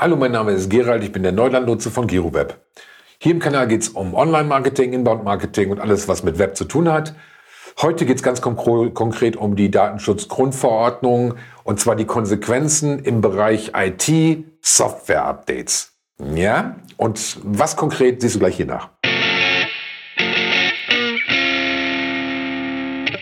Hallo, mein Name ist Gerald, ich bin der Neulandnutzer von GeroWeb. Hier im Kanal geht es um Online-Marketing, Inbound-Marketing und alles, was mit Web zu tun hat. Heute geht es ganz konkret um die Datenschutzgrundverordnung und zwar die Konsequenzen im Bereich IT, Software-Updates. Ja, und was konkret siehst du gleich hier nach.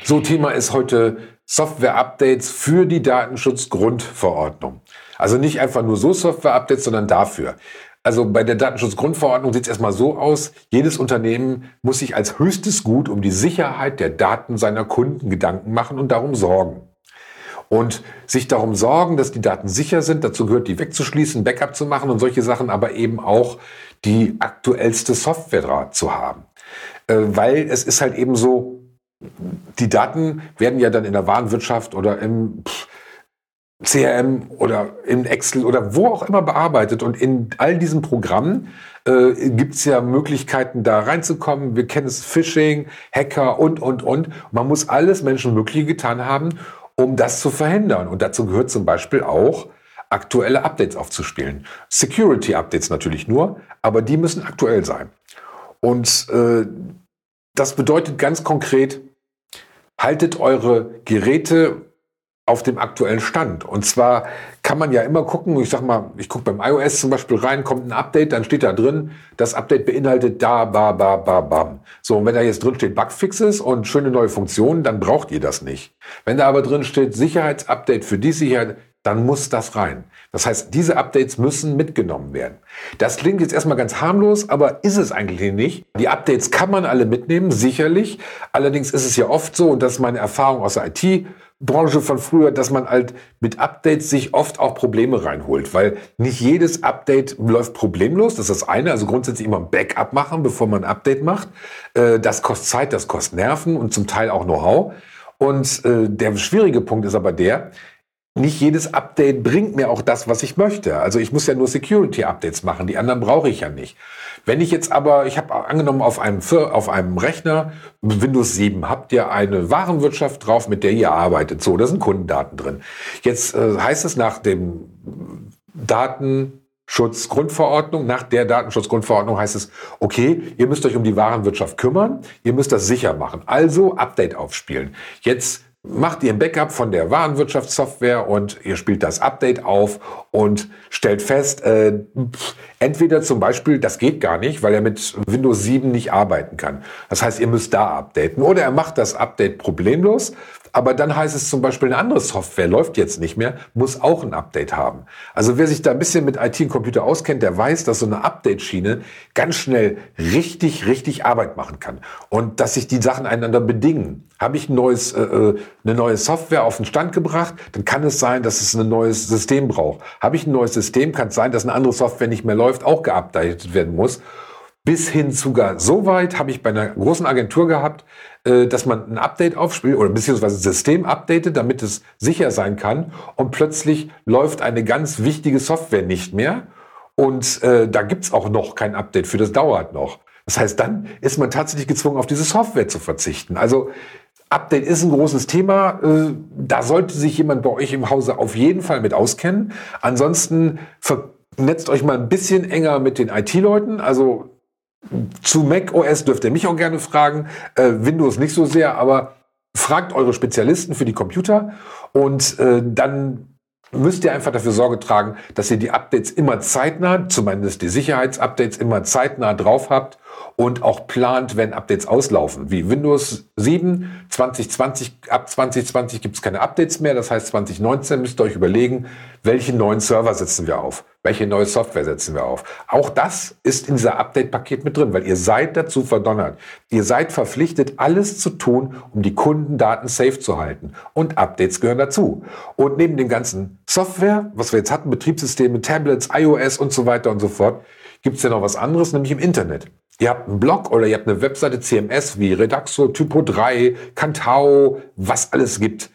So, Thema ist heute Software-Updates für die Datenschutzgrundverordnung. Also nicht einfach nur so Software-Updates, sondern dafür. Also bei der Datenschutzgrundverordnung sieht es erstmal so aus, jedes Unternehmen muss sich als höchstes Gut um die Sicherheit der Daten seiner Kunden Gedanken machen und darum sorgen. Und sich darum sorgen, dass die Daten sicher sind, dazu gehört, die wegzuschließen, Backup zu machen und solche Sachen, aber eben auch die aktuellste Software zu haben. Äh, weil es ist halt eben so, die Daten werden ja dann in der Warenwirtschaft oder im CRM oder in Excel oder wo auch immer bearbeitet. Und in all diesen Programmen äh, gibt es ja Möglichkeiten, da reinzukommen. Wir kennen es Phishing, Hacker und, und, und. Man muss alles Menschenmögliche getan haben, um das zu verhindern. Und dazu gehört zum Beispiel auch, aktuelle Updates aufzuspielen. Security-Updates natürlich nur, aber die müssen aktuell sein. Und äh, das bedeutet ganz konkret, haltet eure Geräte auf dem aktuellen Stand. Und zwar kann man ja immer gucken, ich sag mal, ich gucke beim iOS zum Beispiel rein, kommt ein Update, dann steht da drin, das Update beinhaltet da, ba, ba, ba, bam. So, und wenn da jetzt drin steht Bugfixes und schöne neue Funktionen, dann braucht ihr das nicht. Wenn da aber drin steht Sicherheitsupdate für die Sicherheit, dann muss das rein. Das heißt, diese Updates müssen mitgenommen werden. Das klingt jetzt erstmal ganz harmlos, aber ist es eigentlich nicht. Die Updates kann man alle mitnehmen, sicherlich. Allerdings ist es ja oft so, und das ist meine Erfahrung aus der IT-Branche von früher, dass man halt mit Updates sich oft auch Probleme reinholt, weil nicht jedes Update läuft problemlos. Das ist das eine. Also grundsätzlich immer ein Backup machen, bevor man ein Update macht. Äh, das kostet Zeit, das kostet Nerven und zum Teil auch Know-how. Und äh, der schwierige Punkt ist aber der, nicht jedes Update bringt mir auch das, was ich möchte. Also ich muss ja nur Security-Updates machen, die anderen brauche ich ja nicht. Wenn ich jetzt aber, ich habe angenommen auf einem, auf einem Rechner, Windows 7, habt ihr eine Warenwirtschaft drauf, mit der ihr arbeitet. So, da sind Kundendaten drin. Jetzt äh, heißt es nach dem Datenschutzgrundverordnung, nach der Datenschutzgrundverordnung heißt es, okay, ihr müsst euch um die Warenwirtschaft kümmern, ihr müsst das sicher machen. Also Update aufspielen. Jetzt macht ihr ein Backup von der Warenwirtschaftssoftware und ihr spielt das Update auf und stellt fest, äh, entweder zum Beispiel, das geht gar nicht, weil er mit Windows 7 nicht arbeiten kann. Das heißt, ihr müsst da updaten. Oder er macht das Update problemlos, aber dann heißt es zum Beispiel, eine andere Software läuft jetzt nicht mehr, muss auch ein Update haben. Also wer sich da ein bisschen mit IT und Computer auskennt, der weiß, dass so eine Update-Schiene ganz schnell richtig, richtig Arbeit machen kann. Und dass sich die Sachen einander bedingen. Habe ich ein neues, äh, äh eine neue Software auf den Stand gebracht, dann kann es sein, dass es ein neues System braucht. Habe ich ein neues System, kann es sein, dass eine andere Software nicht mehr läuft, auch geupdatet werden muss bis hin sogar so weit habe ich bei einer großen Agentur gehabt, äh, dass man ein Update aufspielt oder beziehungsweise System updatet, damit es sicher sein kann. Und plötzlich läuft eine ganz wichtige Software nicht mehr. Und äh, da gibt's auch noch kein Update für, das dauert noch. Das heißt, dann ist man tatsächlich gezwungen, auf diese Software zu verzichten. Also Update ist ein großes Thema. Äh, da sollte sich jemand bei euch im Hause auf jeden Fall mit auskennen. Ansonsten vernetzt euch mal ein bisschen enger mit den IT-Leuten. Also zu Mac OS dürft ihr mich auch gerne fragen, äh, Windows nicht so sehr, aber fragt eure Spezialisten für die Computer und äh, dann müsst ihr einfach dafür Sorge tragen, dass ihr die Updates immer zeitnah, zumindest die Sicherheitsupdates immer zeitnah drauf habt und auch plant, wenn Updates auslaufen. Wie Windows 7 2020, ab 2020 gibt es keine Updates mehr. Das heißt 2019 müsst ihr euch überlegen, welche neuen Server setzen wir auf, welche neue Software setzen wir auf. Auch das ist in dieser Update-Paket mit drin, weil ihr seid dazu verdonnert. Ihr seid verpflichtet, alles zu tun, um die Kundendaten safe zu halten. Und Updates gehören dazu. Und neben dem ganzen Software, was wir jetzt hatten, Betriebssysteme, Tablets, iOS und so weiter und so fort, gibt es ja noch was anderes, nämlich im Internet. Ihr habt einen Blog oder ihr habt eine Webseite CMS wie Redaxo, Typo 3, Cantao, was alles gibt.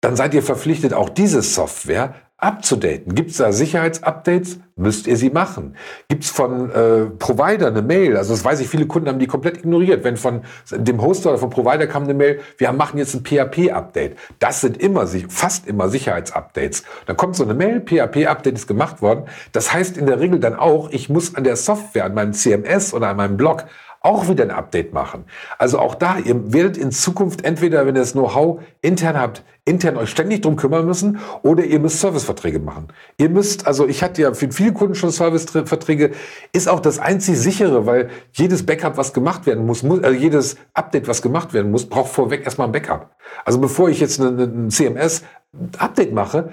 Dann seid ihr verpflichtet, auch diese Software abzudaten. Gibt es da Sicherheitsupdates? Müsst ihr sie machen. Gibt es von äh, Provider eine Mail? Also das weiß ich, viele Kunden haben die komplett ignoriert. Wenn von dem Hoster oder vom Provider kam eine Mail, wir machen jetzt ein PHP-Update. Das sind immer, fast immer Sicherheitsupdates. Dann kommt so eine Mail, PHP-Update ist gemacht worden. Das heißt in der Regel dann auch, ich muss an der Software, an meinem CMS oder an meinem Blog auch wieder ein Update machen. Also auch da, ihr werdet in Zukunft entweder, wenn ihr das Know-how intern habt, intern euch ständig drum kümmern müssen oder ihr müsst Serviceverträge machen. Ihr müsst, also ich hatte ja für viele Kunden schon Serviceverträge, ist auch das einzig sichere, weil jedes Backup, was gemacht werden muss, muss also jedes Update, was gemacht werden muss, braucht vorweg erstmal ein Backup. Also bevor ich jetzt ein CMS Update mache,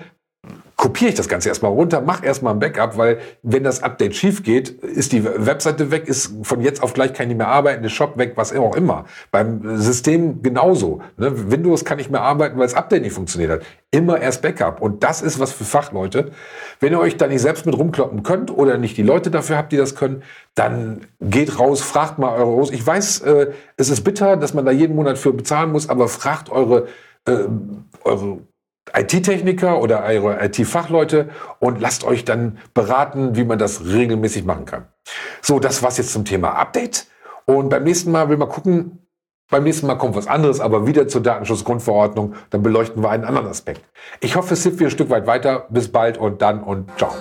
kopiere ich das Ganze erstmal runter, mache erstmal ein Backup, weil wenn das Update schief geht, ist die Webseite weg, ist von jetzt auf gleich kann ich mehr arbeiten, der Shop weg, was auch immer. Beim System genauso. Ne? Windows kann nicht mehr arbeiten, weil das Update nicht funktioniert hat. Immer erst Backup. Und das ist was für Fachleute. Wenn ihr euch da nicht selbst mit rumkloppen könnt oder nicht die Leute dafür habt, die das können, dann geht raus, fragt mal eure Rose. Ich weiß, äh, es ist bitter, dass man da jeden Monat für bezahlen muss, aber fragt eure, äh, eure IT-Techniker oder eure IT-Fachleute und lasst euch dann beraten, wie man das regelmäßig machen kann. So, das war's jetzt zum Thema Update. Und beim nächsten Mal will mal gucken, beim nächsten Mal kommt was anderes, aber wieder zur Datenschutzgrundverordnung. Dann beleuchten wir einen anderen Aspekt. Ich hoffe, es hilft wieder ein Stück weit weiter. Bis bald und dann und ciao.